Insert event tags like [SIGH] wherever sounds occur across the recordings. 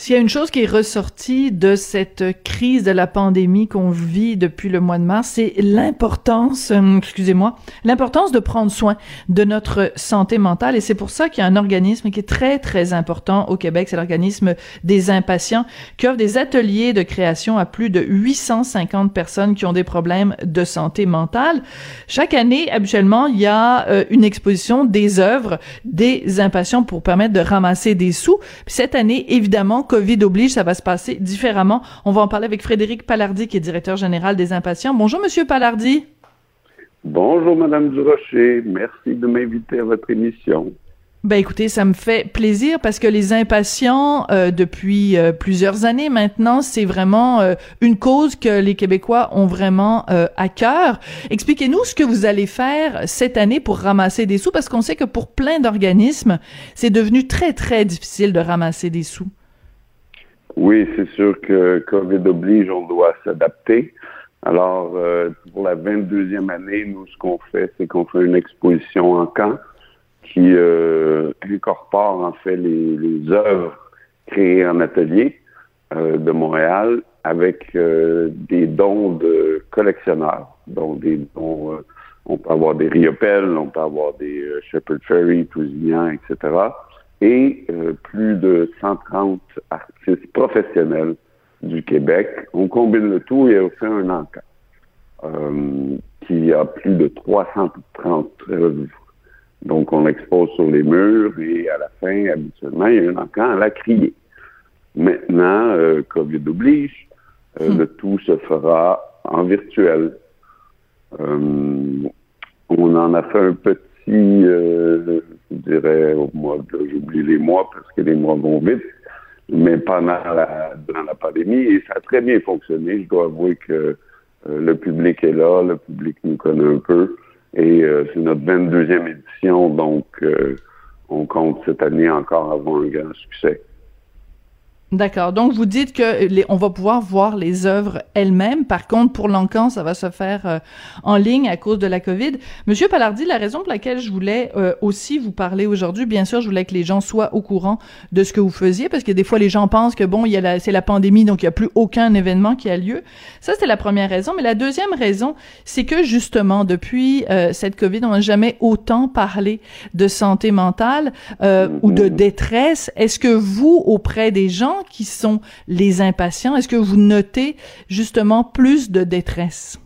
S'il y a une chose qui est ressortie de cette crise de la pandémie qu'on vit depuis le mois de mars, c'est l'importance, euh, excusez-moi, l'importance de prendre soin de notre santé mentale. Et c'est pour ça qu'il y a un organisme qui est très, très important au Québec. C'est l'organisme des impatients qui offre des ateliers de création à plus de 850 personnes qui ont des problèmes de santé mentale. Chaque année, habituellement, il y a euh, une exposition des œuvres des impatients pour permettre de ramasser des sous. Puis cette année, évidemment, COVID oblige, ça va se passer différemment. On va en parler avec Frédéric Palardi, qui est directeur général des Impatients. Bonjour, Monsieur Palardi. Bonjour, Madame Durocher. Merci de m'inviter à votre émission. Ben écoutez, ça me fait plaisir parce que les impatients euh, depuis euh, plusieurs années maintenant, c'est vraiment euh, une cause que les Québécois ont vraiment à cœur. Expliquez-nous ce que vous allez faire cette année pour ramasser des sous parce qu'on sait que pour plein d'organismes, c'est devenu très très difficile de ramasser des sous. Oui, c'est sûr que COVID oblige, on doit s'adapter. Alors, pour la 22e année, nous, ce qu'on fait, c'est qu'on fait une exposition en camp qui euh, incorpore en fait les, les, œuvres créées en atelier euh, de Montréal avec euh, des dons de collectionneurs. Donc des dons, euh, on peut avoir des riopelles, on peut avoir des Shepherd Ferry, Tousignan, etc. Et plus de 130 artistes professionnels du Québec. On combine le tout et on fait un encas qui a plus de 330 œuvres donc, on expose sur les murs et à la fin, habituellement, il y a un encan à la crier. Maintenant, euh, COVID oblige, euh, hmm. le tout se fera en virtuel. Euh, on en a fait un petit, je dirais, au mois de, j'oublie les mois parce que les mois vont vite, mais pendant la, durant la pandémie, et ça a très bien fonctionné. Je dois avouer que le public est là, le public nous connaît un peu. Et euh, c'est notre 22e édition, donc euh, on compte cette année encore avoir un grand succès. D'accord. Donc vous dites que les, on va pouvoir voir les œuvres elles-mêmes. Par contre, pour l'encan, ça va se faire euh, en ligne à cause de la COVID. Monsieur Palardi, la raison pour laquelle je voulais euh, aussi vous parler aujourd'hui, bien sûr, je voulais que les gens soient au courant de ce que vous faisiez, parce que des fois les gens pensent que bon, il y a c'est la pandémie, donc il y a plus aucun événement qui a lieu. Ça c'est la première raison. Mais la deuxième raison, c'est que justement depuis euh, cette COVID, on n'a jamais autant parlé de santé mentale ou de mm-hmm. détresse. Est-ce que vous, auprès des gens qui sont les impatients? Est-ce que vous notez justement plus de détresse?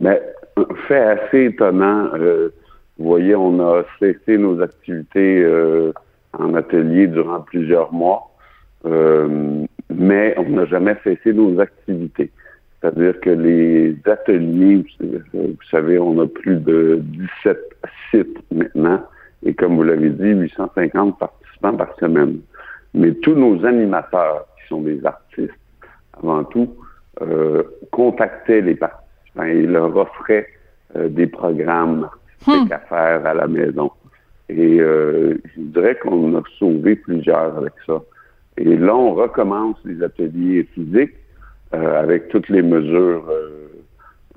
Ben, fait assez étonnant. Euh, vous voyez, on a cessé nos activités euh, en atelier durant plusieurs mois, euh, mais on n'a jamais cessé nos activités. C'est-à-dire que les ateliers, vous savez, on a plus de 17 sites maintenant, et comme vous l'avez dit, 850 participants par semaine mais tous nos animateurs, qui sont des artistes avant tout, euh, contactaient les participants et leur offraient euh, des programmes artistiques hmm. à faire à la maison. Et euh, je dirais qu'on a sauvé plusieurs avec ça. Et là, on recommence les ateliers physiques euh, avec toutes les mesures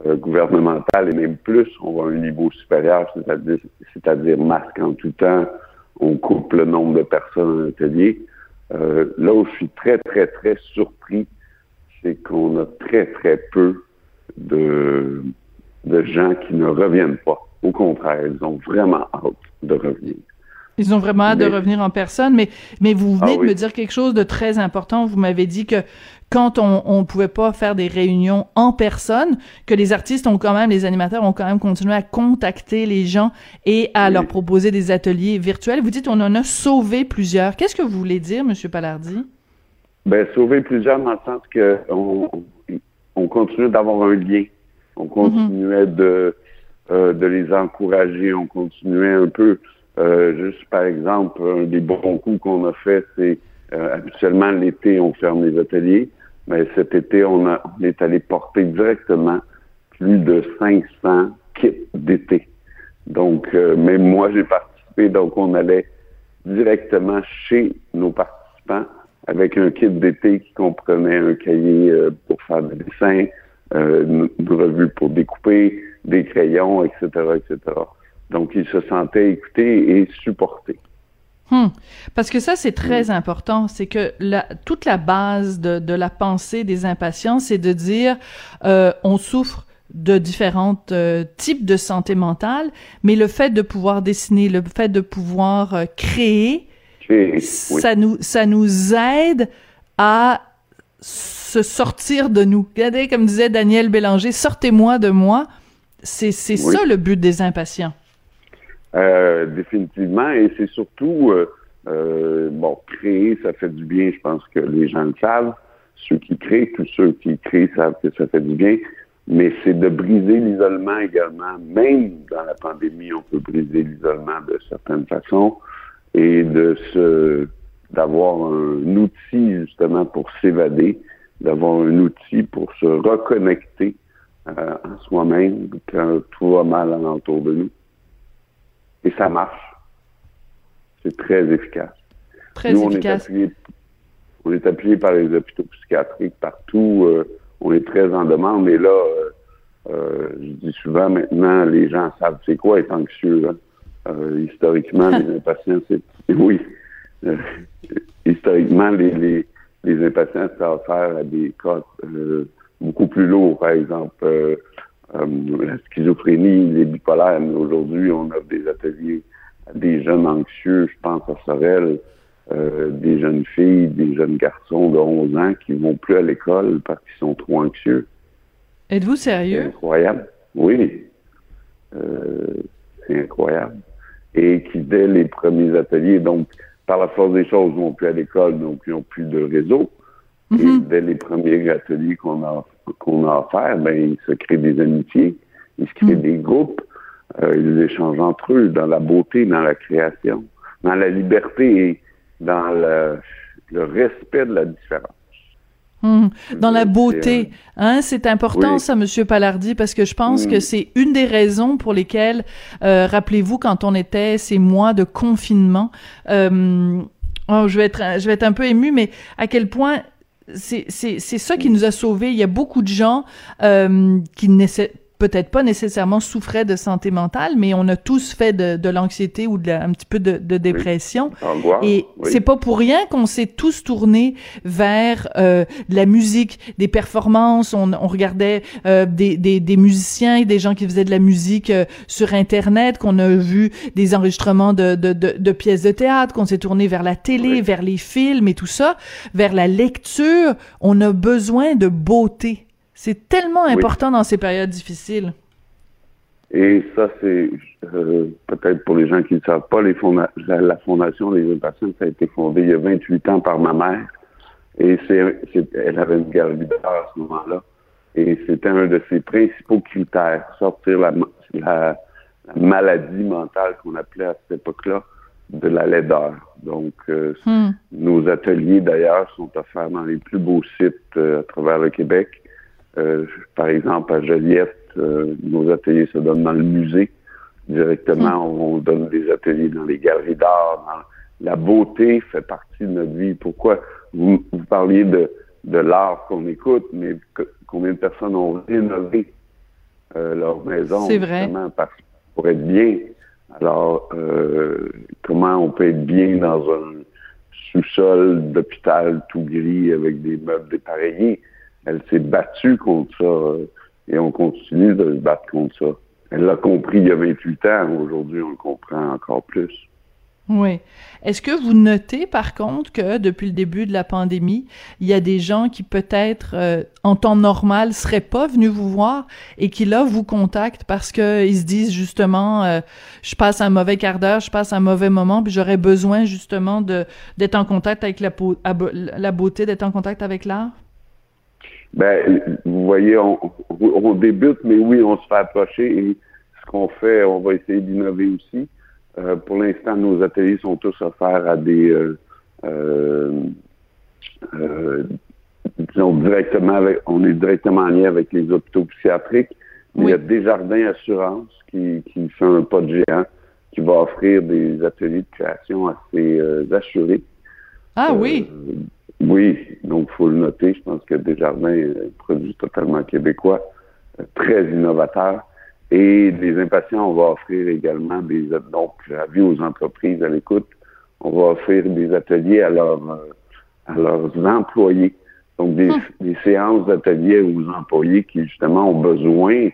gouvernementales et même plus. On va à un niveau supérieur, c'est-à-dire, c'est-à-dire masque en tout temps. On coupe le nombre de personnes en atelier. Euh, là où je suis très, très, très surpris, c'est qu'on a très, très peu de, de gens qui ne reviennent pas. Au contraire, ils ont vraiment hâte de revenir. Ils ont vraiment hâte de revenir en personne, mais, mais vous venez ah de me dire quelque chose de très important. Vous m'avez dit que quand on ne pouvait pas faire des réunions en personne, que les artistes ont quand même, les animateurs ont quand même continué à contacter les gens et à leur proposer des ateliers virtuels. Vous dites on en a sauvé plusieurs. Qu'est-ce que vous voulez dire, Monsieur Palardi? Ben, sauver plusieurs dans le sens que on, on continue d'avoir un lien. On continuait de, euh, de les encourager. On continuait un peu juste par exemple, un des bons coups qu'on a fait, c'est euh, habituellement l'été, on ferme les ateliers, mais cet été, on, a, on est allé porter directement plus de 500 kits d'été. Donc, euh, même moi, j'ai participé, donc on allait directement chez nos participants avec un kit d'été qui comprenait un cahier pour faire des dessins, une, une revue pour découper, des crayons, etc., etc. Donc, ils se sentaient écoutés et supportés. Hmm. Parce que ça, c'est très important. C'est que la, toute la base de, de, la pensée des impatients, c'est de dire euh, on souffre de différents euh, types de santé mentale, mais le fait de pouvoir dessiner, le fait de pouvoir euh, créer, ça nous ça nous aide à se sortir de nous. Regardez, comme disait Daniel Bélanger, sortez-moi de moi. C'est c'est ça le but des impatients. Euh, définitivement, et c'est surtout, euh, euh, bon, créer, ça fait du bien, je pense que les gens le savent. Ceux qui créent, tous ceux qui créent savent que ça fait du bien, mais c'est de briser l'isolement également. Même dans la pandémie, on peut briser l'isolement de certaines façons et de se d'avoir un outil justement pour s'évader, d'avoir un outil pour se reconnecter euh, en soi-même quand tout va mal alentour de nous. Et ça marche. C'est très efficace. Très efficace. On est, appuyé, par les hôpitaux psychiatriques partout. Euh, on est très en demande. Et là, euh, euh, je dis souvent maintenant, les gens savent c'est quoi être anxieux. Hein. historiquement, [LAUGHS] les impatients, c'est... [LAUGHS] Oui. historiquement, les, les, impatients, ça a affaire à des cas beaucoup plus lourds. Par exemple, la schizophrénie, les bipolaires. Aujourd'hui, on a des ateliers à des jeunes anxieux, je pense à Sorel, euh, des jeunes filles, des jeunes garçons de 11 ans qui vont plus à l'école parce qu'ils sont trop anxieux. Êtes-vous sérieux? C'est incroyable. Oui. Euh, c'est incroyable. Et qui, dès les premiers ateliers, donc, par la force des choses, vont plus à l'école, donc ils n'ont plus de réseau. Et mm-hmm. dès les premiers ateliers qu'on a qu'on a offert, ben, ils se créent des amitiés, ils se créent mm. des groupes, euh, ils échangent entre eux dans la beauté, dans la création, dans la liberté et dans le, respect de la différence. Mm. Dans la beauté, hein, c'est important ça, Monsieur Palardi, parce que je pense que mm. c'est une des raisons pour lesquelles, euh, rappelez-vous, quand on était ces mois de confinement, euh, oh, je vais être, je vais être un peu ému, mais à quel point c'est ça qui nous a sauvés. Il y a beaucoup de gens euh, qui n'essaient peut-être pas nécessairement souffraient de santé mentale, mais on a tous fait de, de l'anxiété ou de un petit peu de, de dépression. Et c'est pas pour rien qu'on s'est tous tournés vers euh, la musique, des performances. On, on regardait euh, des, des, des, musiciens et des gens qui faisaient de la musique euh, sur Internet, qu'on a vu des enregistrements de, de, de pièces de théâtre, qu'on s'est tourné vers la télé, vers les films et tout ça, vers la lecture. On a besoin de beauté. C'est tellement important dans ces périodes difficiles. Et ça, c'est euh, peut-être pour les gens qui ne savent pas, les la, Fondation des Impatients, ça a été fondée il y a 28 ans par ma mère. Et c'est, elle avait une d'art à ce moment-là. Et c'était un de ses principaux critères, sortir la, la, maladie mentale qu'on appelait à cette époque-là de la laideur. Donc, euh, hmm. nos ateliers, d'ailleurs, sont offerts dans les plus beaux sites euh, à travers le Québec. Euh, par exemple, à Joliette, euh, nos ateliers se donnent dans le musée. Directement, hmm. on, donne des ateliers dans les galeries d'art. La beauté fait partie de notre vie. Pourquoi vous, parliez de, de l'art qu'on écoute, mais combien de personnes ont rénové euh, leur maison vrai. pour être bien. Alors, comment on peut être bien dans un sous-sol d'hôpital tout gris avec des meubles dépareillés? Elle s'est battue contre ça euh, et on continue de se battre contre ça. Elle l'a compris il y a 28 ans, aujourd'hui on le comprend encore plus. Oui. Est-ce que vous notez par contre que depuis le début de la pandémie, il y a des gens qui peut-être euh, en temps normal seraient pas venus vous voir et qui là vous contactent parce que ils se disent justement euh, je passe un mauvais quart d'heure, je passe un mauvais moment puis j'aurais besoin justement d'être en contact avec la, la beauté, d'être en contact avec l'art? Ben, vous voyez, on, on, débute, mais oui, on se fait approcher et ce qu'on fait, on va essayer d'innover aussi. Euh, pour l'instant, nos ateliers sont tous offerts à des, euh, euh, disons directement avec, on est directement en lien avec les hôpitaux psychiatriques. Il y a Desjardins Assurance qui, qui fait un pas de géant, qui va offrir des ateliers de création à ses assurés. Ah oui. Oui, donc il faut le noter. Je pense que Desjardins est un produit totalement québécois, euh, très innovateur. Et les impatients, on va offrir également des donc avis aux entreprises à l'écoute. on va offrir des ateliers à, leurs à leurs employés. Donc, des, hum. des séances d'ateliers aux employés qui, justement, ont besoin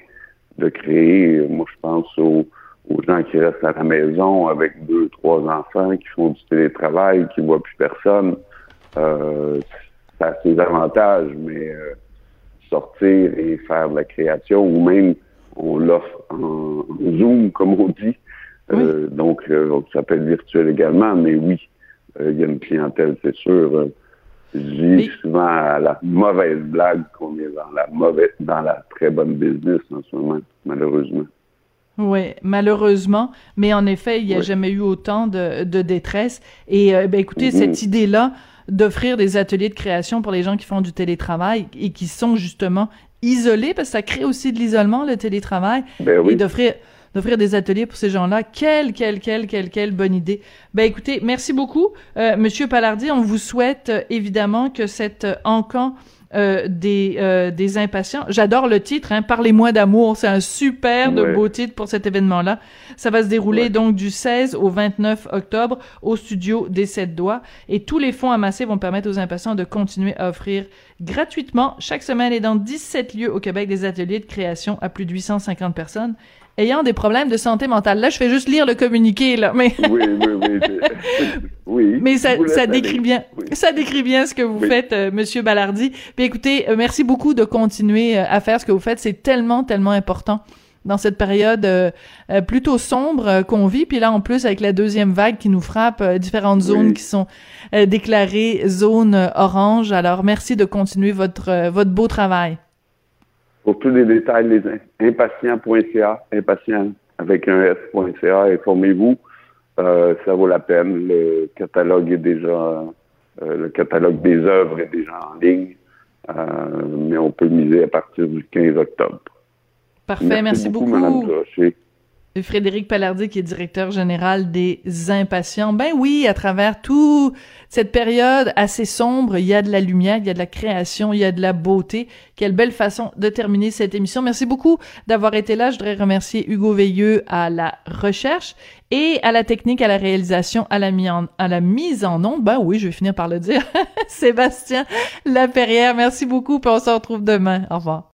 de créer, moi, je pense aux, aux gens qui restent à la maison avec deux, trois enfants, qui font du télétravail, qui voient plus personne. Euh, ça a ses avantages, mais euh, sortir et faire de la création, ou même on l'offre en, Zoom, comme on dit. Euh, donc, ça peut être virtuel également, mais oui, il y a une clientèle, c'est sûr. Je dis souvent à la mauvaise blague qu'on est dans la mauvaise, dans la très bonne business en ce moment, malheureusement. Oui, malheureusement, mais en effet, il n'y a jamais eu autant de, de détresse. Et ben, écoutez, mm-hmm. cette idée-là d'offrir des ateliers de création pour les gens qui font du télétravail et qui sont justement isolés, parce que ça crée aussi de l'isolement, le télétravail, ben et d'offrir d'offrir des ateliers pour ces gens-là. Quelle, quelle, quelle, quelle, quelle bonne idée. Ben écoutez, merci beaucoup, euh, Monsieur Palardi. On vous souhaite euh, évidemment que cet euh, encan euh, des, euh, des impatients. J'adore le titre, hein, Parlez-moi d'amour. C'est un super de beau titre pour cet événement-là. Ça va se dérouler donc du 16 au 29 octobre au studio des Sept Doigts. Et tous les fonds amassés vont permettre aux impatients de continuer à offrir gratuitement chaque semaine et dans 17 lieux au Québec des ateliers de création à plus de 850 personnes ayant des problèmes de santé mentale. Là, je fais juste lire le communiqué, là, mais... oui, oui, oui. [LAUGHS] oui. Mais ça, ça décrit bien, ça décrit bien ce que vous faites, euh, Monsieur Ballardi. Puis écoutez, euh, merci beaucoup de continuer euh, à faire ce que vous faites. C'est tellement, tellement important dans cette période plutôt sombre qu'on vit. Puis là, en plus, avec la deuxième vague qui nous frappe, différentes zones qui sont déclarées zones orange. Alors, merci de continuer votre, votre beau travail. Pour tous les détails, les impatients.ca, impatient avec un S.ca, informez-vous. Euh, ça vaut la peine. Le catalogue est déjà, euh, le catalogue des œuvres est déjà en ligne, euh, mais on peut miser à partir du 15 octobre. Parfait, merci, beaucoup. Madame Frédéric Palardi, qui est directeur général des Impatients. Ben oui, à travers toute cette période assez sombre, il y a de la lumière, il y a de la création, il y a de la beauté. Quelle belle façon de terminer cette émission. Merci beaucoup d'avoir été là. Je voudrais remercier Hugo Veilleux à la recherche et à la technique, à la réalisation, à la, mise en, à la mise en onde. Ben oui, je vais finir par le dire. [LAUGHS] Sébastien Laperrière, merci beaucoup, puis on se retrouve demain. Au revoir.